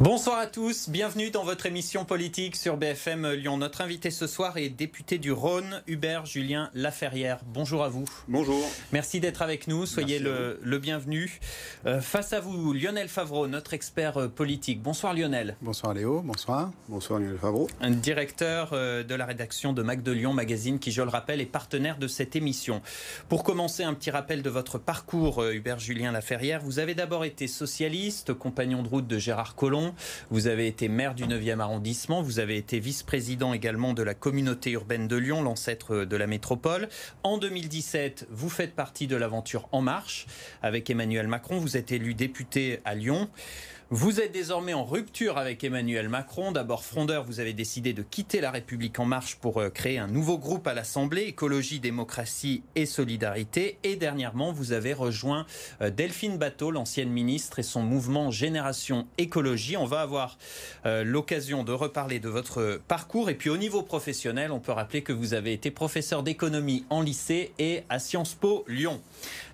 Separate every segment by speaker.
Speaker 1: Bonsoir à tous, bienvenue dans votre émission politique sur BFM Lyon. Notre invité ce soir est député du Rhône, Hubert Julien Laferrière. Bonjour à vous.
Speaker 2: Bonjour.
Speaker 1: Merci d'être avec nous, soyez le, bienvenu. Euh, face à vous, Lionel Favreau, notre expert euh, politique. Bonsoir Lionel.
Speaker 2: Bonsoir Léo, bonsoir. Bonsoir Lionel Favreau.
Speaker 1: Un directeur euh, de la rédaction de Mac de Lyon Magazine qui, je le rappelle, est partenaire de cette émission. Pour commencer, un petit rappel de votre parcours, Hubert Julien Laferrière. Vous avez d'abord été socialiste, compagnon de route de Gérard Collomb vous avez été maire du 9e arrondissement. Vous avez été vice-président également de la communauté urbaine de Lyon, l'ancêtre de la métropole. En 2017, vous faites partie de l'aventure En Marche avec Emmanuel Macron. Vous êtes élu député à Lyon. Vous êtes désormais en rupture avec Emmanuel Macron. D'abord frondeur, vous avez décidé de quitter la République en marche pour euh, créer un nouveau groupe à l'Assemblée, écologie, démocratie et solidarité. Et dernièrement, vous avez rejoint euh, Delphine Bateau, l'ancienne ministre, et son mouvement Génération Écologie. On va avoir euh, l'occasion de reparler de votre parcours. Et puis au niveau professionnel, on peut rappeler que vous avez été professeur d'économie en lycée et à Sciences Po Lyon.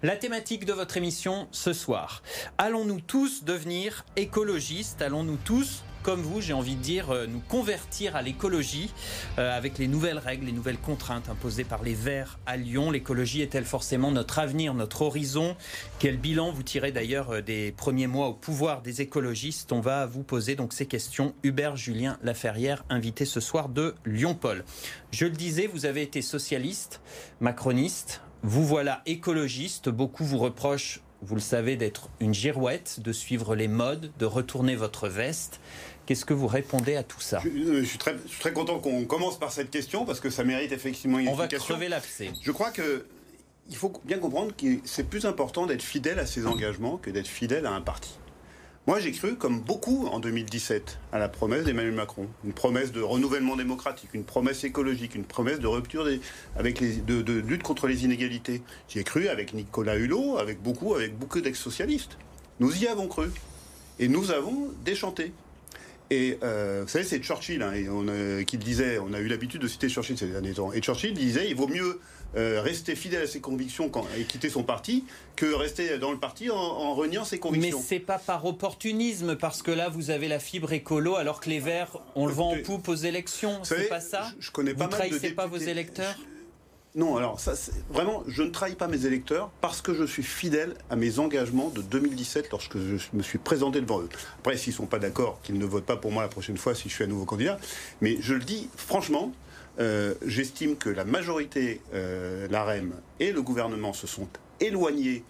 Speaker 1: La thématique de votre émission ce soir. Allons-nous tous devenir écologistes? Allons-nous tous comme vous, j'ai envie de dire, euh, nous convertir à l'écologie euh, avec les nouvelles règles, les nouvelles contraintes imposées par les Verts à Lyon? L'écologie est-elle forcément notre avenir, notre horizon? Quel bilan vous tirez d'ailleurs euh, des premiers mois au pouvoir des écologistes? On va vous poser donc ces questions. Hubert Julien Laferrière, invité ce soir de Lyon-Paul. Je le disais, vous avez été socialiste, macroniste, vous voilà écologiste. Beaucoup vous reprochent, vous le savez, d'être une girouette, de suivre les modes, de retourner votre veste. Qu'est-ce que vous répondez à tout ça
Speaker 2: je, suis très, très, content qu'on commence par cette question parce que ça mérite effectivement une
Speaker 1: On va crever l'abcès.
Speaker 2: Je crois que il faut bien comprendre que c'est plus important d'être fidèle à ses engagements que d'être fidèle à un parti. Moi, j'ai cru, comme beaucoup en 2017, à la promesse d'Emmanuel Macron. Une promesse de renouvellement démocratique, une promesse écologique, une promesse de rupture avec les, de, lutte contre les inégalités. J'y ai cru avec Nicolas Hulot, avec beaucoup, avec beaucoup d'ex-socialistes. Nous y avons cru. Et nous avons déchanté. Et euh, vous savez, c'est Churchill hein, qui le disait, on a eu l'habitude de citer Churchill ces derniers temps. Et Churchill disait, il vaut mieux euh, rester fidèle à ses convictions quand, et quitter son parti que rester dans le parti en, reniant ses convictions.
Speaker 1: Mais c'est pas par opportunisme, parce que là, vous avez la fibre écolo, alors que les Verts, on le vend en poupe aux élections. C'est pas ça
Speaker 2: je, connais pas
Speaker 1: Vous trahissez pas vos électeurs?
Speaker 2: Non, alors ça, vraiment, je ne trahis pas mes électeurs parce que je suis fidèle à mes engagements de 2017 lorsque je me suis présenté devant eux. Après, s'ils ne sont pas d'accord, qu'ils ne votent pas pour moi la prochaine fois si je suis un nouveau candidat. Mais je le dis franchement, euh, j'estime que la majorité, euh, l'AREM et le gouvernement se sont éloignés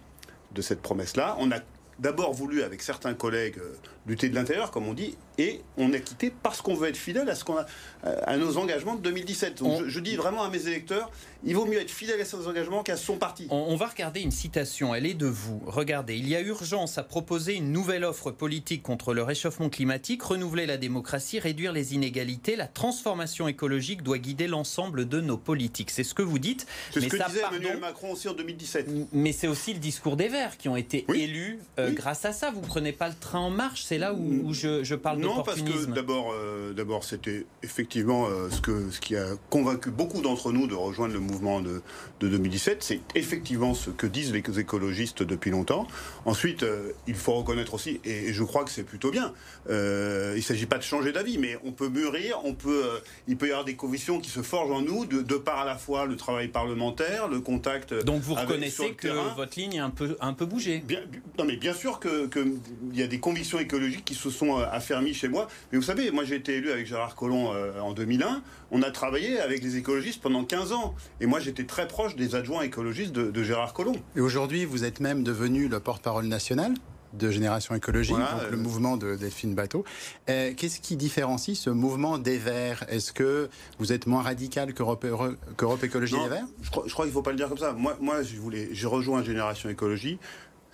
Speaker 2: de cette promesse-là. On a d'abord voulu, avec certains collègues, euh, lutter de l'intérieur, comme on dit, et on est quitté parce qu'on veut être fidèle à, ce qu'on a, à nos engagements de 2017. Donc je, dis vraiment à mes électeurs, il vaut mieux être fidèle à ses engagements qu'à son parti.
Speaker 1: On, va regarder une citation, elle est de vous. Regardez, il y a urgence à proposer une nouvelle offre politique contre le réchauffement climatique, renouveler la démocratie, réduire les inégalités. La transformation écologique doit guider l'ensemble de nos politiques. C'est ce que vous dites.
Speaker 2: C'est ce que disait Emmanuel Macron aussi en 2017.
Speaker 1: Mais c'est aussi le discours des Verts qui ont été élus euh, grâce à ça. Vous ne prenez pas le train en marche, c'est là où, je, parle d'opportunisme.
Speaker 2: Non, parce que d'abord, euh, d'abord c'était effectivement euh, ce, que, ce qui a convaincu beaucoup d'entre nous de rejoindre le mouvement de, 2017. C'est effectivement ce que disent les écologistes depuis longtemps. Ensuite, euh, il faut reconnaître aussi, et, je crois que c'est plutôt bien, il ne s'agit pas de changer d'avis, mais on peut mûrir, on peut, il peut y avoir des convictions qui se forgent en nous, de, par à la fois le travail parlementaire, le contact.
Speaker 1: Donc vous reconnaissez que votre ligne a un peu, un peu bougé
Speaker 2: bien, Non, mais bien sûr qu'il que y a des convictions écologiques qui se sont affermies chez moi. Mais vous savez, moi j'ai été élu avec Gérard Collomb en 2001. On a travaillé avec les écologistes pendant 15 ans. Et moi j'étais très proche des adjoints écologistes de, Gérard Collomb.
Speaker 3: Et aujourd'hui, vous êtes même devenu le porte-parole national de Génération écologique, donc le mouvement de Delphine Bateau. Qu'est-ce qui différencie ce mouvement des Verts? Est-ce que vous êtes moins radical qu'Europe Écologie des Verts?
Speaker 2: Je crois, crois qu'il ne faut pas le dire comme ça. Moi, moi je voulais, j'ai rejoint Génération Écologie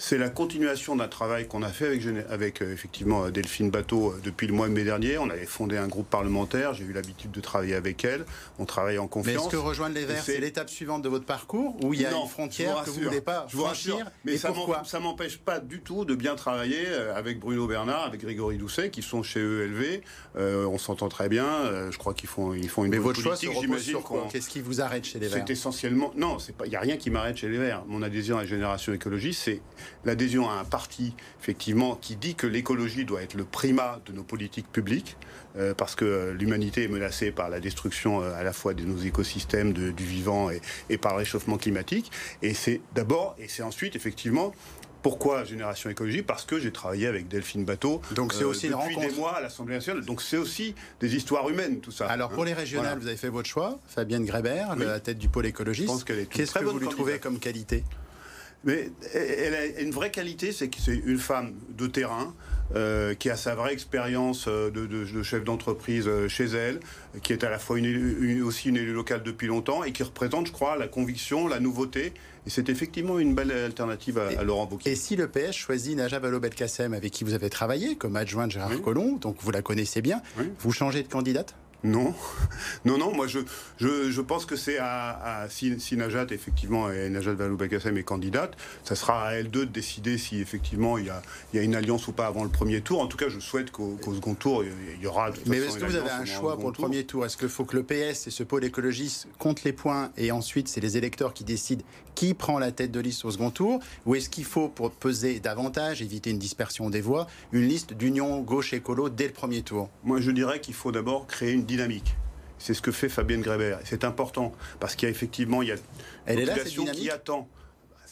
Speaker 2: c'est la continuation d'un travail qu'on a fait avec, avec euh, effectivement Delphine Bateau euh, depuis le mois de mai dernier. On avait fondé un groupe parlementaire, j'ai eu l'habitude de travailler avec elle. On travaille en confiance.
Speaker 3: Mais est-ce que rejoindre les Verts, c'est l'étape suivante de votre parcours Ou il y a une frontière que vous ne voulez pas franchir
Speaker 2: Mais ça ça m'empêche pas du tout de bien travailler euh, avec Bruno Bernard, avec Grégory Doucet, qui sont chez ELV. on s'entend très bien. je crois qu'ils font, ils font une
Speaker 3: Mais votre choix j'imagine. Qu'est-ce qui vous arrête chez les Verts?
Speaker 2: C'est essentiellement. Non, il n'y a rien qui m'arrête chez les Verts. Mon adhésion à la génération écologie, c'est l'adhésion à un parti, effectivement, qui dit que l'écologie doit être le primat de nos politiques publiques, euh, parce que l'humanité est menacée par la destruction euh, à la fois de nos écosystèmes, du vivant et, et par le réchauffement climatique. Et c'est d'abord, et c'est ensuite, effectivement, pourquoi Génération Écologie? Parce que j'ai travaillé avec Delphine Bateau
Speaker 3: Donc c'est aussi
Speaker 2: depuis
Speaker 3: une
Speaker 2: des mois à l'Assemblée nationale. Donc c'est aussi des histoires humaines, tout ça.
Speaker 3: Alors pour les régionales, vous avez fait votre choix. Fabienne Grébert, la tête du pôle écologiste. Qu'est-ce que vous lui trouvez comme qualité?
Speaker 2: Mais elle a une vraie qualité, c'est que c'est une femme de terrain, euh, qui a sa vraie expérience euh, de, chef d'entreprise euh, chez elle, qui est à la fois aussi une élue locale depuis longtemps et qui représente, je crois, la conviction, la nouveauté. Et c'est effectivement une belle alternative à, Laurent Wauquiez.
Speaker 3: Et si le PS choisit Najat Vallaud-Belkacem, avec qui vous avez travaillé comme adjoint de Gérard Collomb, donc vous la connaissez bien, vous changez de candidate?
Speaker 2: Non, non, non. Moi, je, je, pense que c'est à, si, Najat effectivement et Najat Vallaud-Belkacem est candidate, ça sera à elle deux de décider si effectivement il y, a, il y a une alliance ou pas avant le premier tour. En tout cas, je souhaite qu'au second tour il y aura. De
Speaker 3: Mais est-ce que vous avez un choix pour le premier tour? Est-ce qu'il faut que le PS et ce pôle écologiste comptent les points et ensuite c'est les électeurs qui décident qui prend la tête de liste au second tour? Ou est-ce qu'il faut pour peser davantage, éviter une dispersion des voix, une liste d'union gauche écolo dès le premier tour?
Speaker 2: Moi, je dirais qu'il faut d'abord créer une dynamique. C'est ce que fait Fabienne Grébert. C'est important parce qu'il y a effectivement il y a
Speaker 3: une population qui
Speaker 2: attend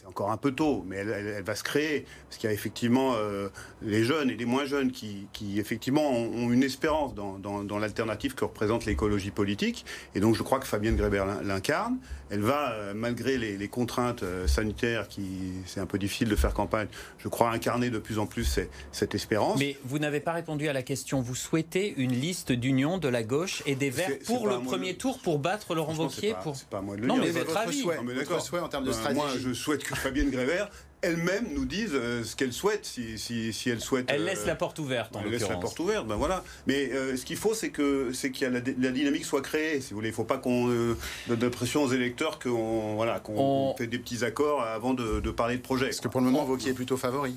Speaker 2: c'est encore un peu tôt, mais elle, va se créer. Parce qu'il y a effectivement euh, les jeunes et les moins jeunes qui, effectivement, ont, une espérance dans, dans l'alternative que représente l'écologie politique. Et donc, je crois que Fabienne Grébert l'incarne elle va, euh, malgré les, contraintes euh, sanitaires, qui c'est un peu difficile de faire campagne, je crois incarner de plus en plus cette espérance.
Speaker 1: Mais vous n'avez pas répondu à la question. Vous souhaitez une liste d'union de la gauche et des Verts pour le premier tour, pour battre Laurent Wauquiez
Speaker 2: pour...
Speaker 1: C'est
Speaker 2: pas à moi de le
Speaker 3: non,
Speaker 2: dire.
Speaker 3: Mais votre, avis. Souhait,
Speaker 2: votre
Speaker 3: souhait en termes de stratégie.
Speaker 2: Ben, moi, je souhaite que Fabienne Grévert elle-même nous dise euh, ce qu'elle souhaite, si, si, elle souhaite.
Speaker 1: Elle laisse la porte ouverte.
Speaker 2: elle laisse la porte ouverte, ben voilà. Mais ce qu'il faut, c'est que c'est qu'il y a la, dynamique soit créée. Si vous voulez, il ne faut pas qu'on donne de pression aux électeurs qu'on voilà, qu'on fait des petits accords avant de, parler de projet.
Speaker 3: Parce que pour le moment, Vauquier est plutôt favori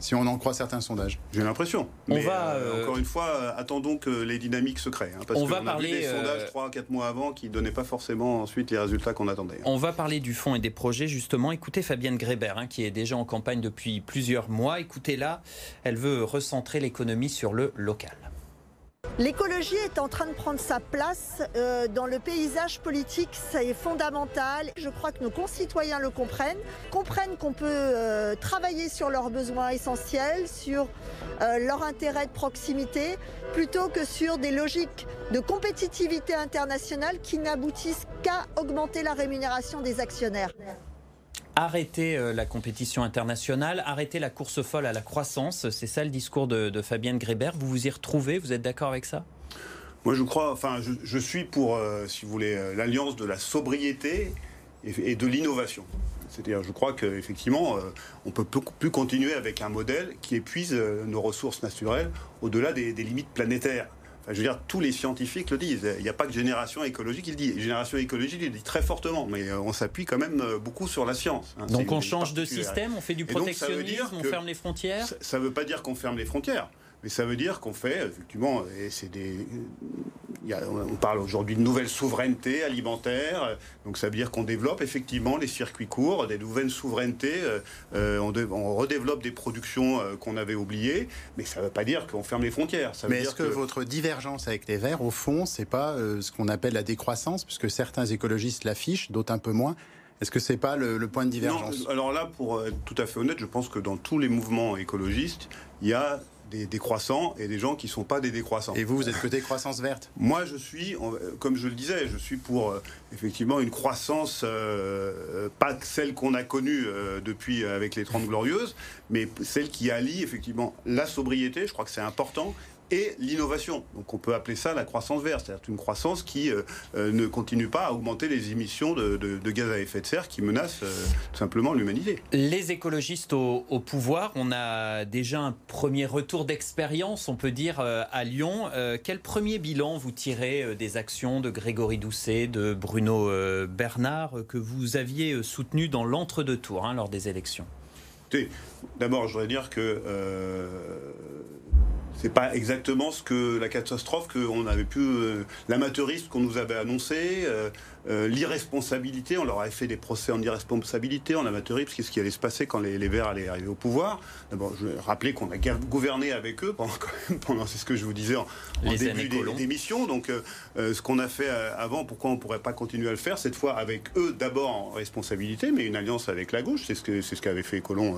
Speaker 3: si on en croit certains sondages.
Speaker 2: J'ai l'impression. Mais va, euh, euh, encore une fois, euh, attendons que les dynamiques se créent. Hein, parce on va parler a vu des sondages 3-4 mois avant qui ne donnaient pas forcément ensuite les résultats qu'on attendait. Hein.
Speaker 1: On va parler du fond et des projets, justement. Écoutez Fabienne Grébert, hein, qui est déjà en campagne depuis plusieurs mois. Écoutez-la, elle veut recentrer l'économie sur le local.
Speaker 4: L'écologie est en train de prendre sa place euh, dans le paysage politique, c'est fondamental. Je crois que nos concitoyens le comprennent, comprennent qu'on peut euh, travailler sur leurs besoins essentiels, sur euh, leur intérêt de proximité, plutôt que sur des logiques de compétitivité internationale qui n'aboutissent qu'à augmenter la rémunération des actionnaires
Speaker 1: arrêter euh, la compétition internationale, arrêter la course folle à la croissance. C'est ça le discours de, Fabienne Grébert. Vous vous y retrouvez Vous êtes d'accord avec ça?
Speaker 2: Moi, je crois, enfin, je, suis pour, euh, si vous voulez, euh, l'alliance de la sobriété et, de l'innovation. C'est-à-dire, je crois qu'effectivement, on peut plus continuer avec un modèle qui épuise nos ressources naturelles au-delà des limites planétaires je veux dire, tous les scientifiques le disent. Il n'y a pas que Génération écologique qui le dit. Génération écologique il le dit très fortement, mais euh, on s'appuie quand même euh, beaucoup sur la science.
Speaker 1: Hein. donc on change de système, on fait du protectionnisme, on ferme les frontières?
Speaker 2: Ça ne veut pas dire qu'on ferme les frontières. Mais ça veut dire qu'on fait, effectivement, et c'est des, on parle aujourd'hui de nouvelle souveraineté alimentaire, donc ça veut dire qu'on développe effectivement les circuits courts, des nouvelles souverainetés, euh, euh, on, redéveloppe des productions euh, qu'on avait oubliées, mais ça ne veut pas dire qu'on ferme les frontières.
Speaker 3: mais est-ce que, votre divergence avec les Verts, au fond, c'est pas ce qu'on appelle la décroissance, puisque certains écologistes l'affichent, d'autres un peu moins est-ce que c'est pas le, point de divergence?
Speaker 2: non, Alors là, pour être tout à fait honnête, je pense que dans tous les mouvements écologistes, il y a des décroissants et des gens qui ne sont pas des décroissants.
Speaker 3: Et vous, vous êtes côté croissance verte
Speaker 2: Moi, je suis, comme je le disais, je suis pour euh, effectivement une croissance, euh, pas celle qu'on a connue euh, depuis avec les 30 Glorieuses, mais celle qui allie effectivement la sobriété, je crois que c'est important, et l'innovation. Donc on peut appeler ça la croissance verte, c'est-à-dire une croissance qui euh, euh, ne continue pas à augmenter les émissions de, gaz à effet de serre qui menacent euh, tout simplement l'humanité.
Speaker 1: Les écologistes au, pouvoir, on a déjà un premier retour d'expérience, on peut dire, à Lyon. quel premier bilan vous tirez des actions de Grégory Doucet, de Bruno Bernard, que vous aviez soutenu dans l'entre-deux-tours hein, lors des élections?
Speaker 2: D'abord, je voudrais dire que c'est pas exactement ce que la catastrophe qu'on avait pu, euh, l'amateurisme qu'on nous avait annoncé, euh, euh, l'irresponsabilité. On leur avait fait des procès en irresponsabilité, en amateurisme. Qu'est-ce qui allait se passer quand les, Verts allaient arriver au pouvoir? D'abord, je vais rappeler qu'on a gouverné avec eux pendant, pendant c'est ce que je vous disais en, début d'émission. Donc, ce qu'on a fait avant, pourquoi on ne pourrait pas continuer à le faire? Cette fois avec eux d'abord en responsabilité, mais une alliance avec la gauche. C'est ce que c'est ce qu'avait fait Colomb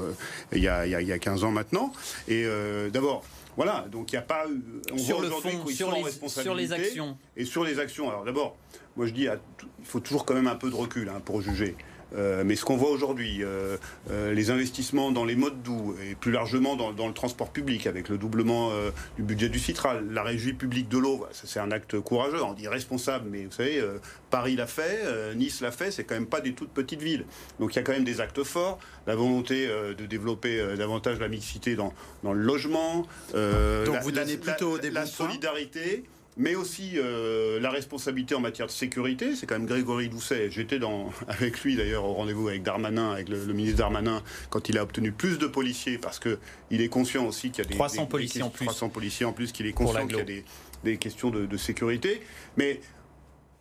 Speaker 2: il, y a, il, y a, 15 ans maintenant. Et d'abord. Voilà, donc il n'y a pas.
Speaker 1: On sur le fond, sur les, sur les actions.
Speaker 2: Et sur les actions. Alors d'abord, moi je dis, il faut toujours quand même un peu de recul hein, pour juger. Euh, mais ce qu'on voit aujourd'hui, euh, euh, les investissements dans les modes doux et plus largement dans, le transport public, avec le doublement du budget du Citral, la régie publique de l'eau, c'est un acte courageux, on dit responsable, mais vous savez, Paris l'a fait, Nice l'a fait, c'est quand même pas des toutes petites villes. Donc il y a quand même des actes forts, la volonté de développer davantage la mixité dans, le logement,
Speaker 3: Donc vous donnez plutôt
Speaker 2: des
Speaker 3: la
Speaker 2: solidarité mais aussi euh, la responsabilité en matière de sécurité. C'est quand même Grégory Doucet. J'étais dans, avec lui d'ailleurs au rendez-vous avec Darmanin, avec le, ministre Darmanin, quand il a obtenu plus de policiers, parce qu'il est conscient aussi qu'il y a des
Speaker 1: 300 policiers en plus.
Speaker 2: 300 policiers en plus, qu'il est conscient qu'il y a des, questions de, sécurité. Mais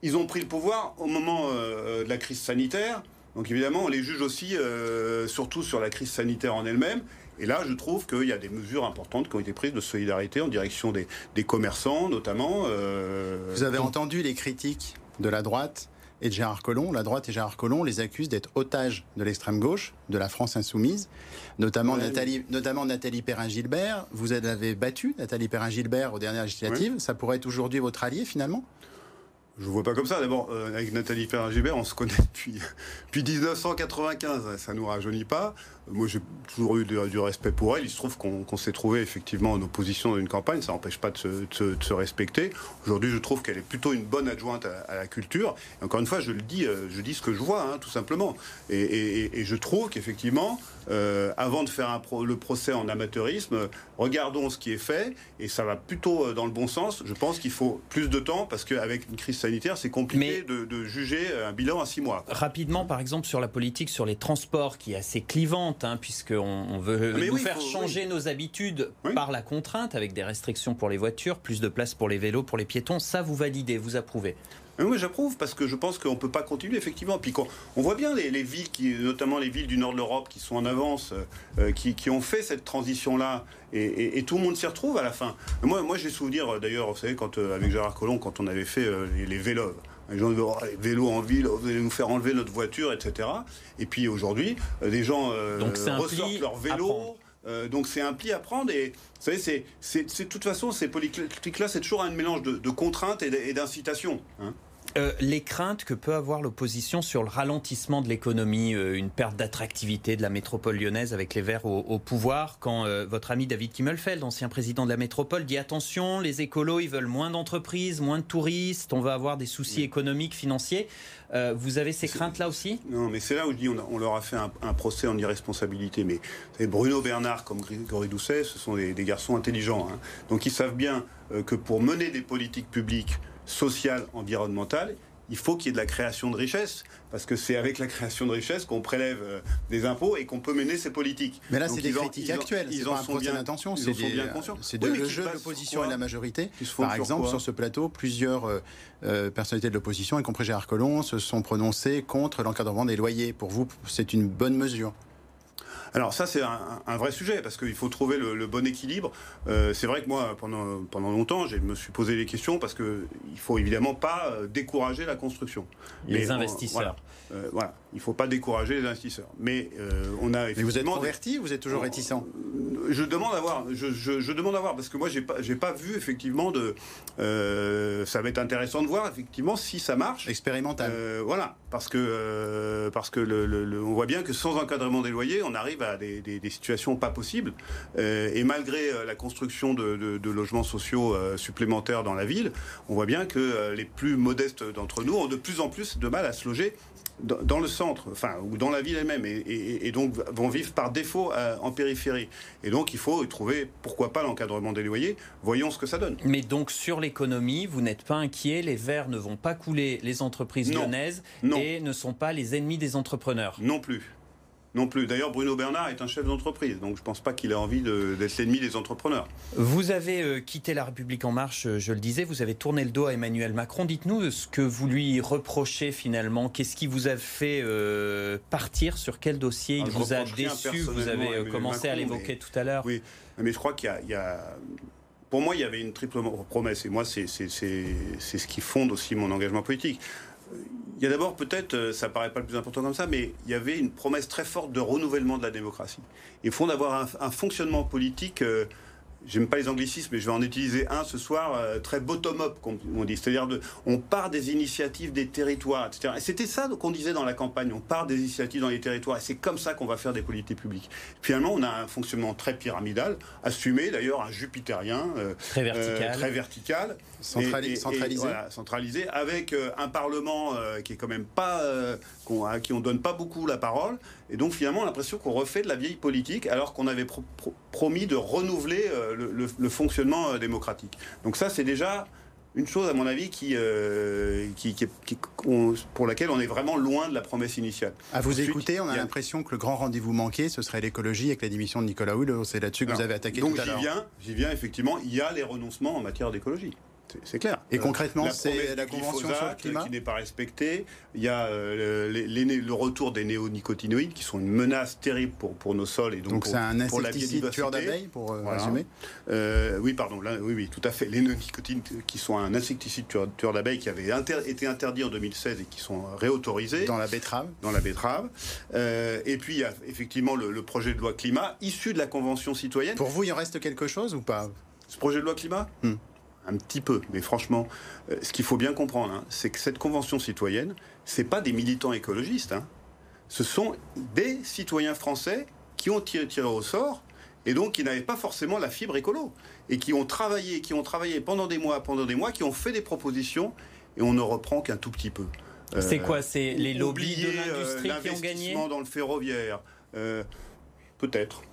Speaker 2: ils ont pris le pouvoir au moment euh, de la crise sanitaire. Donc évidemment, on les juge aussi, euh, surtout sur la crise sanitaire en elle-même. Et là, je trouve qu'il y a des mesures importantes qui ont été prises de solidarité en direction des, commerçants, notamment.
Speaker 3: Euh, Vous avez entendu les critiques de la droite et de Gérard Collomb. La droite et Gérard Collomb les accusent d'être otages de l'extrême gauche, de la France insoumise, notamment, Nathalie, notamment Nathalie Perrin-Gilbert. Vous avez battu Nathalie Perrin-Gilbert aux dernières législatives. Ça pourrait être aujourd'hui votre allié finalement?
Speaker 2: Je ne vois pas comme ça. D'abord, euh, avec Nathalie Perrin-Gilbert, on se connaît depuis, depuis 1995. Ça nous rajeunit pas. Moi, j'ai toujours eu du, respect pour elle. Il se trouve qu'on s'est trouvé effectivement en opposition dans une campagne. Ça n'empêche pas de se, respecter. Aujourd'hui, je trouve qu'elle est plutôt une bonne adjointe à, la culture. encore une fois, je le dis, euh, je dis ce que je vois, hein, tout simplement. Et, je trouve qu'effectivement, euh, avant de faire le procès en amateurisme, regardons ce qui est fait. Et ça va plutôt euh, dans le bon sens. Je pense qu'il faut plus de temps parce qu'avec une crise sanitaire, c'est compliqué de, juger un bilan à six mois.
Speaker 1: Rapidement, par exemple, sur la politique, sur les transports, qui est assez clivante Hein, puisqu'on on veut ah, nous faire changer nos habitudes par la contrainte, avec des restrictions pour les voitures, plus de place pour les vélos, pour les piétons. Ça, vous validez, vous approuvez
Speaker 2: oui, j'approuve parce que je pense qu'on ne peut pas continuer effectivement. Puis on voit bien les, villes, qui, notamment les villes du nord de l'Europe, qui sont en avance, euh, qui, ont fait cette transition-là, et, tout le monde s'y retrouve à la fin. Moi, moi j'ai souvenir d'ailleurs, vous savez, quand euh, avec Gérard Collomb, quand on avait fait euh, les, les vélos les gens disent, oh, vélo en ville, vous allez nous faire enlever notre voiture, etc. Et puis aujourd'hui, les gens euh, ressortent leur vélo. Euh, donc c'est un pli à prendre et vous savez, c'est, de toute façon, ces politiques-là, c'est toujours un mélange de, contraintes et d'incitation. Hein.
Speaker 1: Euh, les craintes que peut avoir l'opposition sur le ralentissement de l'économie, euh, une perte d'attractivité de la métropole lyonnaise avec les Verts au, pouvoir, quand euh, votre ami David Kimmelfeld, ancien président de la métropole, dit attention, les écolos, ils veulent moins d'entreprises, moins de touristes, on va avoir des soucis économiques, financiers. vous avez ces craintes-là aussi?
Speaker 2: Non, mais c'est là où je dis on, leur a fait un, procès en irresponsabilité. Mais Bruno Bernard comme Grégory Doucet, ce sont des, garçons intelligents. Hein. Donc ils savent bien que pour mener des politiques publiques sociale, environnementale, il faut qu'il y ait de la création de richesse, parce que c'est avec la création de richesse qu'on prélève euh, des impôts et qu'on peut mener ces politiques.
Speaker 3: Mais là, c'est des critiques actuelles. Ils, en sont bien intention. C'est bien conscients. C'est de le jeu de l'opposition et de la majorité. Par exemple, sur ce plateau, plusieurs euh, euh, personnalités de l'opposition, y compris Gérard Collomb, se sont prononcées contre l'encadrement des loyers. Pour vous, c'est une bonne mesure
Speaker 2: alors ça, c'est un, vrai sujet, parce qu'il faut trouver le, bon équilibre. Euh, c'est vrai que moi, pendant, pendant longtemps, je me suis posé les questions, parce qu'il ne faut évidemment pas euh, décourager la construction.
Speaker 1: Les investisseurs.
Speaker 2: Euh, voilà, il ne faut pas décourager les investisseurs. Mais on a
Speaker 3: effectivement... Mais vous êtes converti Vous êtes toujours réticent?
Speaker 2: Je demande à voir, je, je, demande à voir, parce que moi, je n'ai pas, pas vu effectivement de... ça va être intéressant de voir effectivement si ça marche.
Speaker 3: Expérimental.
Speaker 2: voilà, parce que, parce que le, on voit bien que sans encadrement des loyers, on arrive à des, situations pas possibles. Euh, et malgré euh, la construction de, logements sociaux euh, supplémentaires dans la ville, on voit bien que les plus modestes d'entre nous ont de plus en plus de mal à se loger dans le centre, enfin, ou dans la ville elle-même, et, donc vont vivre par défaut en périphérie. Et donc il faut trouver, pourquoi pas, l'encadrement des loyers. Voyons ce que ça donne.
Speaker 1: Mais donc sur l'économie, vous n'êtes pas inquiet, les Verts ne vont pas couler les entreprises lyonnaises et ne sont pas les ennemis des entrepreneurs
Speaker 2: Non plus. Non plus. D'ailleurs, Bruno Bernard est un chef d'entreprise, donc je ne pense pas qu'il ait envie d'être l'ennemi des entrepreneurs.
Speaker 1: Vous avez euh, quitté La République en marche, euh, je le disais, vous avez tourné le dos à Emmanuel Macron. Dites-nous ce que vous lui reprochez finalement. Qu'est-ce qui vous a fait euh, partir? Sur quel dossier il ah, vous a déçu? Vous avez commencé à l'évoquer tout à l'heure.
Speaker 2: Oui, mais je crois qu'il y, a... Pour moi, il y avait une triple promesse, et moi, c'est ce qui fonde aussi mon engagement politique. Il y a d'abord peut-être, euh, ça paraît pas le plus important comme ça, mais il y avait une promesse très forte de renouvellement de la démocratie. Il faut d'avoir un, fonctionnement politique euh, j'aime pas les anglicismes, mais je vais en utiliser un ce soir, euh, très bottom-up, comme on dit. C'est-à-dire, de, on part des initiatives des territoires, etc. Et c'était ça qu'on disait dans la campagne. On part des initiatives dans les territoires. Et c'est comme ça qu'on va faire des politiques publiques. Finalement, on a un fonctionnement très pyramidal, assumé d'ailleurs, un jupitérien.
Speaker 1: Euh, très vertical.
Speaker 2: Euh, très vertical.
Speaker 3: centralisé.
Speaker 2: centralisé, avec un Parlement qui est quand même pas. à qui on donne pas beaucoup la parole. Et donc, finalement, l'impression qu'on refait de la vieille politique, alors qu'on avait promis de renouveler le, fonctionnement euh, démocratique. Donc ça, c'est déjà une chose, à mon avis, qui, euh, qui, pour laquelle on est vraiment loin de la promesse initiale.
Speaker 3: À vous écouter, on a l'impression que le grand rendez-vous manqué, ce serait l'écologie avec la démission de Nicolas Hulot. C'est là-dessus que vous avez attaqué
Speaker 2: donc
Speaker 3: tout à
Speaker 2: l'heure. Donc j'y viens, effectivement, il y a les renoncements en matière d'écologie. C'est clair.
Speaker 3: Et concrètement, c'est la convention sur le
Speaker 2: climat qui n'est pas respectée. Il y a euh, le retour des néonicotinoïdes qui sont une menace terrible pour, pour nos sols et donc,
Speaker 3: c'est un insecticide tueur d'abeilles pour euh, résumer.
Speaker 2: Euh, oui, pardon. oui, oui, tout à fait. Les néonicotinoïdes qui sont un insecticide tueur, d'abeilles qui avait été interdit en 2016 et qui sont réautorisés
Speaker 3: dans la betterave.
Speaker 2: Dans la betterave. et puis il y a effectivement le, projet de loi climat issu de la convention citoyenne.
Speaker 3: Pour vous, il en reste quelque chose ou pas?
Speaker 2: Ce projet de loi climat? Hmm un petit peu, mais franchement, euh, ce qu'il faut bien comprendre, hein, c'est que cette convention citoyenne, c'est pas des militants écologistes, hein. ce sont des citoyens français qui ont tiré, au sort et donc qui n'avaient pas forcément la fibre écolo et qui ont travaillé, qui ont travaillé pendant des mois, pendant des mois, qui ont fait des propositions et on ne reprend qu'un tout petit peu.
Speaker 1: c'est quoi C'est les lobbies de euh, l'industrie qui ont gagné?
Speaker 2: dans le ferroviaire, euh, peut-être.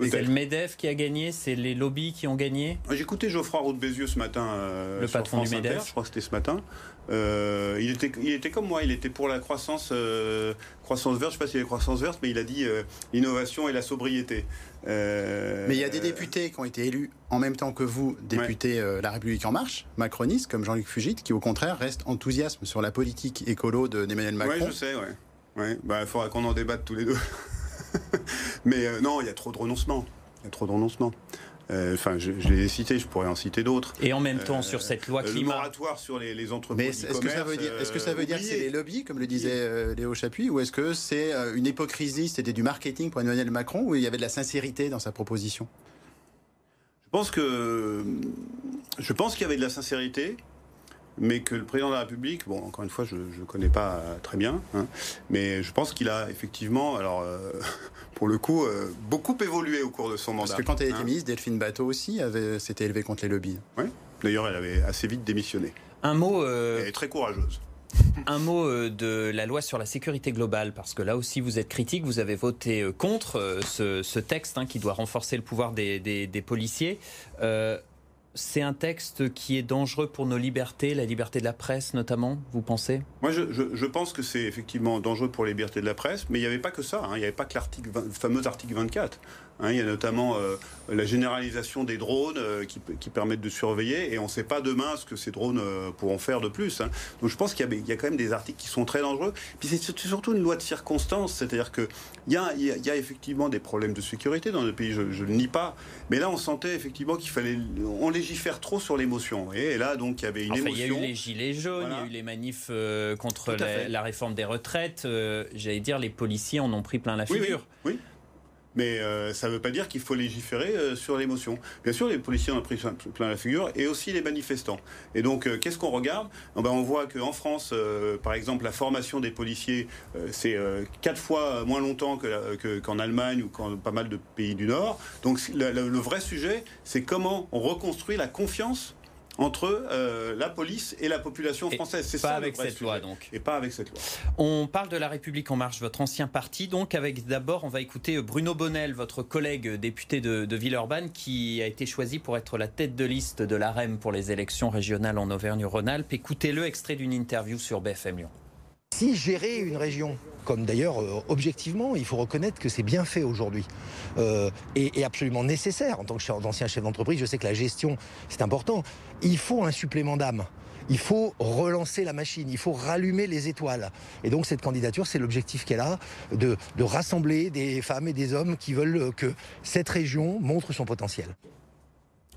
Speaker 1: C'est le MEDEF qui a gagné, c'est les lobbies qui ont gagné?
Speaker 2: J'ai écouté Geoffroy Roux Bézieux ce matin.
Speaker 1: Euh, le patron du MEDEF.
Speaker 2: je crois que c'était ce matin. Euh, il, était, il était comme moi, il était pour la croissance, euh, croissance verte, je ne sais pas s'il y avait croissance verte, mais il a dit l'innovation et la sobriété.
Speaker 3: mais il y a des députés qui ont été élus en même temps que vous, députés La République En Marche, macronistes, comme Jean-Luc Fugit, qui au contraire restent enthousiasme sur la politique écolo d'Emmanuel Macron.
Speaker 2: Oui, je sais, ouais. ouais. Bah, il faudra qu'on en débatte tous les deux. Mais euh, non, il y a trop de renoncements. Il y a trop de renoncements. Euh, enfin, je, l'ai cité, je pourrais en citer d'autres.
Speaker 1: Et en même temps, sur cette loi climat.
Speaker 2: Le moratoire sur les, les entreprises.
Speaker 3: est-ce que ça veut dire, est-ce que ça veut dire que c'est les lobbies, comme le disait Léo Chapuis, ou est-ce que c'est une hypocrisie, c'était du marketing pour Emmanuel Macron, ou il y avait de la sincérité dans sa proposition?
Speaker 2: Je pense que. Je pense qu'il y avait de la sincérité mais que le président de la République, bon, encore une fois, je ne connais pas très bien, hein, mais je pense qu'il a effectivement, alors, euh, pour le coup, euh, beaucoup évolué au cours de son mandat.
Speaker 3: Parce que quand elle était hein. ministre, Delphine Bateau aussi s'était élevée contre les lobbies.
Speaker 2: Oui, d'ailleurs, elle avait assez vite démissionné.
Speaker 1: Un mot.
Speaker 2: Euh, elle est très courageuse.
Speaker 1: Un mot de la loi sur la sécurité globale, parce que là aussi vous êtes critique, vous avez voté contre ce, texte hein, qui doit renforcer le pouvoir des, des policiers c'est un texte qui est dangereux pour nos libertés, la liberté de la presse notamment, vous pensez?
Speaker 2: Moi, je, pense que c'est effectivement dangereux pour les libertés de la presse, mais il n'y avait pas que ça. Hein. Il n'y avait pas que l'article, le fameux article 24. Hein, il y a notamment euh, la généralisation des drones euh, qui, permettent de surveiller et on ne sait pas demain ce que ces drones euh, pourront faire de plus. Hein. Donc je pense qu'il y, a quand même des articles qui sont très dangereux. Puis c'est surtout une loi de circonstance, c'est-à-dire qu'il y a, y, a, effectivement des problèmes de sécurité dans le pays, je ne le nie pas. Mais là on sentait effectivement qu'il fallait... On légifère trop sur l'émotion. Et là donc il y avait une émotion.
Speaker 1: Il y a eu les gilets jaunes, il y a eu les manifs contre la, réforme des retraites. J'allais dire les policiers en ont pris plein la figure.
Speaker 2: oui. Mais euh, ça ne veut pas dire qu'il faut légiférer euh, sur l'émotion. Bien sûr, les policiers en ont pris plein la figure, et aussi les manifestants. Et donc, euh, qu'est-ce qu'on regarde? Eh ben, On voit qu'en France, par exemple, la formation des policiers, c'est quatre fois moins longtemps qu'en Allemagne ou qu'en pas mal de pays du Nord. Donc, le vrai sujet, c'est comment on reconstruit la confiance entre euh, la police et la population française.
Speaker 1: C'est pas avec cette loi donc.
Speaker 2: Et pas avec cette loi.
Speaker 1: On parle de la République en marche, votre ancien parti. Donc avec d'abord, on va écouter Bruno Bonnel, votre collègue député de, Villeurbanne, qui a été choisi pour être la tête de liste de l'AREM pour les élections régionales en Auvergne-Rhône-Alpes. Écoutez-le, extrait d'une interview sur BFM Lyon.
Speaker 5: Si gérer une région, comme d'ailleurs objectivement, il faut reconnaître que c'est bien fait aujourd'hui et, et, absolument nécessaire en tant qu'ancien chef d'entreprise. Je sais que la gestion, c'est important. Il faut un supplément d'âme il faut relancer la machine, il faut rallumer les étoiles. Et donc cette candidature, c'est l'objectif qu'elle a, de, rassembler des femmes et des hommes qui veulent que cette région montre son potentiel.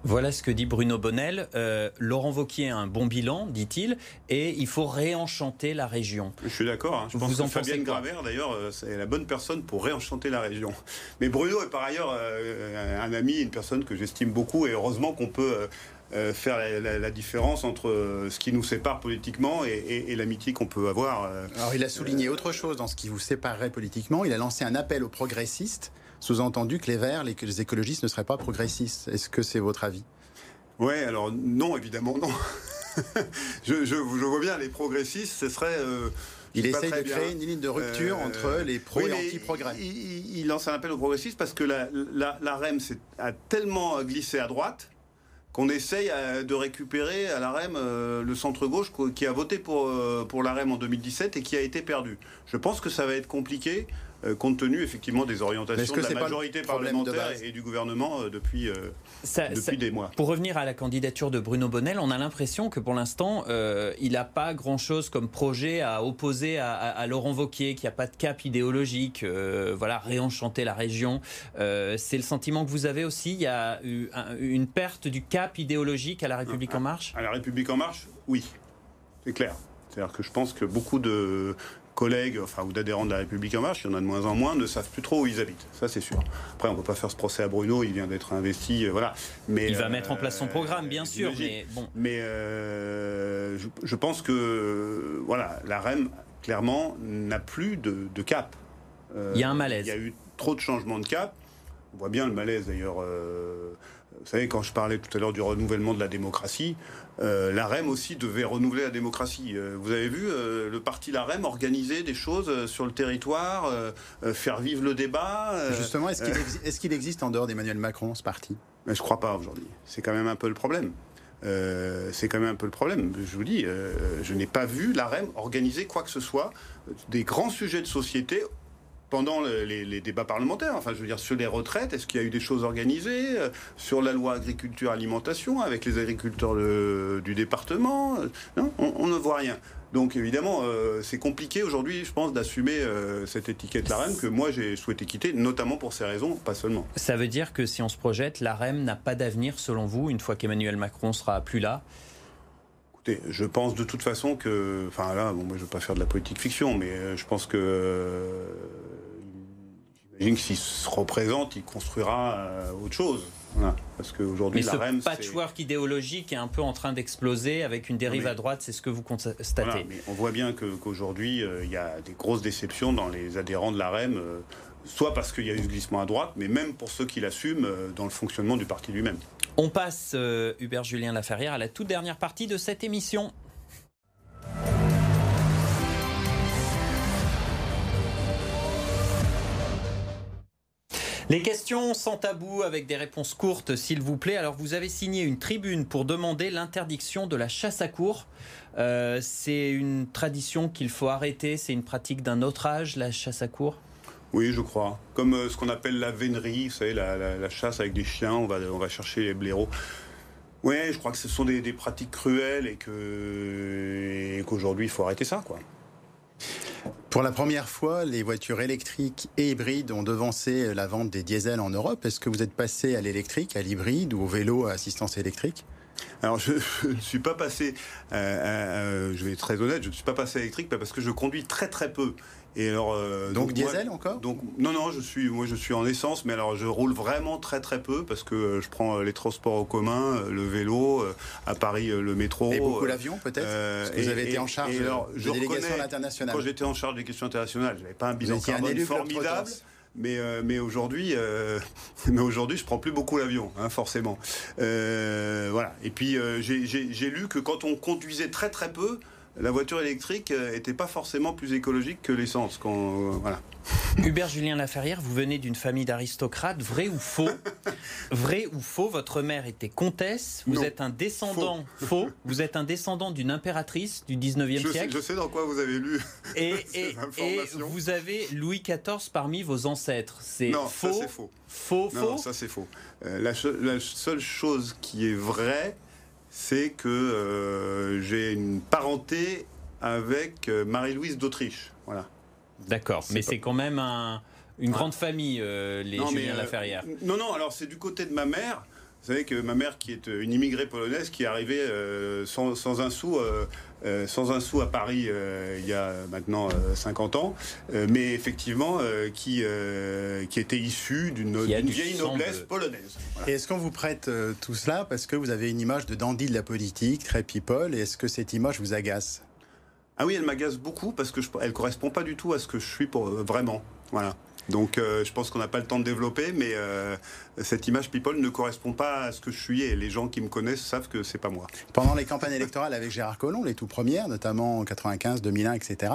Speaker 1: Voilà ce que dit Bruno Bonnel. Euh, Laurent Vauquier a un bon bilan, dit-il, et il faut réenchanter la région.
Speaker 2: Je suis d'accord. Hein. Je pense que Fabienne Gravert, d'ailleurs, euh, c'est la bonne personne pour réenchanter la région. Mais Bruno est par ailleurs euh, un ami, une personne que j'estime beaucoup, et heureusement qu'on peut euh, faire la, différence entre euh, ce qui nous sépare politiquement et, l'amitié qu'on peut avoir.
Speaker 3: Euh, Alors il a souligné autre chose dans ce qui vous séparerait politiquement. Il a lancé un appel aux progressistes, sous-entendu que les Verts, les, les écologistes ne seraient pas progressistes. Est-ce que c'est votre avis?
Speaker 2: Oui, alors non, évidemment non. je, vois bien, les progressistes, ce serait...
Speaker 3: il essaye de créer une ligne de rupture entre les pro et anti-progrès.
Speaker 2: Il, lance un appel aux progressistes parce que la, la REM a tellement glissé à droite qu'on essaye euh, de récupérer à la REM euh, le centre-gauche qui a voté pour, euh, pour la REM en 2017 et qui a été perdu. Je pense que ça va être compliqué euh, compte tenu effectivement des orientations de la majorité parlementaire et du gouvernement euh, depuis, euh, depuis des mois?
Speaker 1: Pour revenir à la candidature de Bruno Bonnel, on a l'impression que pour l'instant, il n'a pas grand-chose comme projet à opposer à, Laurent Vauquier, qui n'a pas de cap idéologique, voilà, réenchanter la région. C'est le sentiment que vous avez aussi Il y a eu une perte du cap idéologique à la République En Marche?
Speaker 2: À la République En Marche, oui, c'est clair. C'est-à-dire que je pense que beaucoup de collègues, enfin, ou d'adhérents de la République en marche, il y en a de moins en moins, ne savent plus trop où ils habitent. Ça, c'est sûr. Après, on ne peut pas faire ce procès à Bruno, il vient d'être investi, euh, voilà.
Speaker 1: Mais, il va mettre en place son euh, programme, bien sûr,
Speaker 2: mais bon. Mais euh, je, pense que, voilà, la REM, clairement, n'a plus de, cap.
Speaker 1: il y a un malaise.
Speaker 2: Il y a eu trop de changements de cap. On voit bien le malaise, d'ailleurs. Vous savez, quand je parlais tout à l'heure du renouvellement de la démocratie, euh, la REM aussi devait renouveler la démocratie. Euh, vous avez vu euh, le parti La REM organiser des choses sur le territoire, faire vivre le débat.
Speaker 3: Justement, est-ce qu'il existe en dehors d'Emmanuel Macron ce parti?
Speaker 2: Je ne crois pas aujourd'hui. C'est quand même un peu le problème. c'est quand même un peu le problème. Je vous dis, je n'ai pas vu la REM organiser quoi que ce soit des grands sujets de société pendant les, débats parlementaires. Enfin, je veux dire, sur les retraites, est-ce qu'il y a eu des choses organisées euh, Sur la loi agriculture-alimentation, avec les agriculteurs du département Non, on, ne voit rien. Donc évidemment, euh, c'est compliqué aujourd'hui, je pense, d'assumer euh, cette étiquette l'AREM que moi j'ai souhaité quitter, notamment pour ces raisons, pas seulement.
Speaker 1: Ça veut dire que si on se projette, l'AREM n'a pas d'avenir selon vous, une fois qu'Emmanuel Macron sera plus là
Speaker 2: Écoutez, je pense de toute façon que, enfin là, bon, moi je ne veux pas faire de la politique fiction, mais je pense que J'imagine que s'il se représente, il construira euh, autre chose. Parce qu'aujourd'hui,
Speaker 1: la REM. patchwork idéologique est un peu en train d'exploser avec une dérive à droite, c'est ce que vous constatez.
Speaker 2: mais on voit bien qu'aujourd'hui, euh, il y a des grosses déceptions dans les adhérents de la REM, euh, soit parce qu'il y a eu ce glissement à droite, mais même pour ceux qui l'assument dans le fonctionnement du parti lui-même.
Speaker 1: On passe, Hubert Julien Laferrière, à la toute dernière partie de cette émission. Les questions sans tabou avec des réponses courtes, s'il vous plaît. Alors, vous avez signé une tribune pour demander l'interdiction de la chasse à cour. Euh, c'est une tradition qu'il faut arrêter. C'est une pratique d'un autre âge, la chasse à cour?
Speaker 2: Oui, je crois. Comme euh, ce qu'on appelle la vénerie, vous savez, la, chasse avec des chiens, on va, on va chercher les blaireaux. Oui, je crois que ce sont des, pratiques cruelles et qu'aujourd'hui, il faut arrêter ça, quoi.
Speaker 3: Pour la première fois, les voitures électriques et hybrides ont devancé la vente des diesels en Europe. Est-ce que vous êtes passé à l'électrique, à l'hybride ou au vélo à assistance électrique?
Speaker 2: Alors, je, ne suis pas passé, euh, euh, je vais être très honnête, je ne suis pas passé à l'électrique parce que je conduis très très peu.
Speaker 3: Et alors, euh, donc, diesel encore
Speaker 2: donc, Non, non, je suis, moi je suis en essence, mais alors je roule vraiment très très peu parce que euh, je prends euh, les transports en commun, le vélo, à Paris le métro.
Speaker 3: Et beaucoup l'avion peut-être Parce que vous avez été en charge de délégation internationale.
Speaker 2: Quand j'étais en charge des questions internationales, je n'avais pas un bilan carbone formidable. Mais, mais aujourd'hui, mais aujourd'hui, je prends plus beaucoup l'avion, hein, forcément. voilà. Et puis j'ai lu que quand on conduisait très très peu, la voiture électrique n'était pas forcément plus écologique que l'essence. voilà.
Speaker 1: Hubert Julien Laferrière, vous venez d'une famille d'aristocrates, vrai ou faux Vrai ou faux Votre mère était comtesse, vous êtes un descendant faux. vous êtes un descendant d'une impératrice du 19e siècle.
Speaker 2: je sais dans quoi vous avez lu.
Speaker 1: Et, et, et vous avez Louis XIV parmi vos ancêtres. C'est faux.
Speaker 2: Ça c'est faux.
Speaker 1: Faux,
Speaker 2: non, ça c'est faux. Euh, la, la, seule chose qui est vraie, c'est que euh, j'ai une parenté avec euh, Marie-Louise d'Autriche. Voilà.
Speaker 1: D'accord, mais c'est quand même une grande famille, euh, les Julien Laferrière.
Speaker 2: Non, non, alors c'est du côté de ma mère. Vous savez que ma mère, qui est une immigrée polonaise, qui est arrivée sans, un sou, sans un sou à Paris il y a maintenant 50 ans, mais effectivement qui, qui était issue d'une vieille noblesse polonaise.
Speaker 3: Et est-ce qu'on vous prête tout cela parce que vous avez une image de dandy de la politique, très people, et est-ce que cette image vous agace?
Speaker 2: Ah oui, elle m'agace beaucoup parce que je, elle correspond pas du tout à ce que je suis pour euh, vraiment. Voilà. Donc euh, je pense qu'on n'a pas le temps de développer, mais euh, cette image people ne correspond pas à ce que je suis et les gens qui me connaissent savent que c'est pas moi.
Speaker 3: Pendant les campagnes électorales avec Gérard Collomb, les tout premières, notamment en 95, 2001, etc.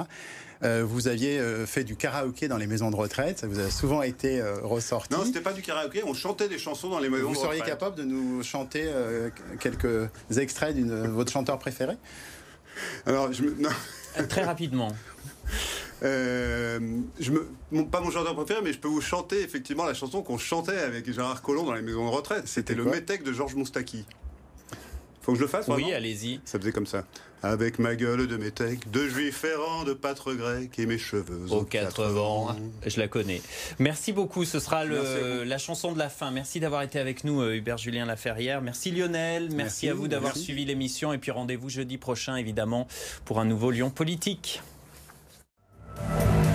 Speaker 3: vous aviez fait du karaoké dans les maisons de retraite, ça vous a souvent été ressorti.
Speaker 2: Non, c'était pas du karaoké, on chantait des chansons dans les maisons
Speaker 3: de
Speaker 2: retraite.
Speaker 3: Vous seriez capable de nous chanter quelques extraits de votre chanteur préféré?
Speaker 2: Alors, je me...
Speaker 1: Très rapidement.
Speaker 2: Euh, je me, pas mon chanteur préféré, mais je peux vous chanter effectivement la chanson qu'on chantait avec Gérard Collomb dans les maisons de retraite. C'était le métèque de Georges Moustaki. Faut que je le fasse
Speaker 1: Oui, allez-y.
Speaker 2: Ça faisait comme ça. Avec ma gueule de métèque, de juif errant, de pâtre grec et mes cheveux
Speaker 1: aux quatre vents. Je la connais. Merci beaucoup. Ce sera le, la chanson de la fin. Merci d'avoir été avec nous, euh, Hubert Julien Laferrière. Merci Lionel. Merci, à vous d'avoir suivi l'émission. Et puis rendez-vous jeudi prochain, évidemment, pour un nouveau Lyon politique. Thank you.